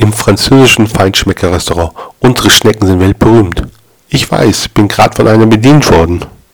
Im französischen Feinschmecker-Restaurant. Unsere Schnecken sind weltberühmt. Ich weiß, bin grad von einer bedient worden.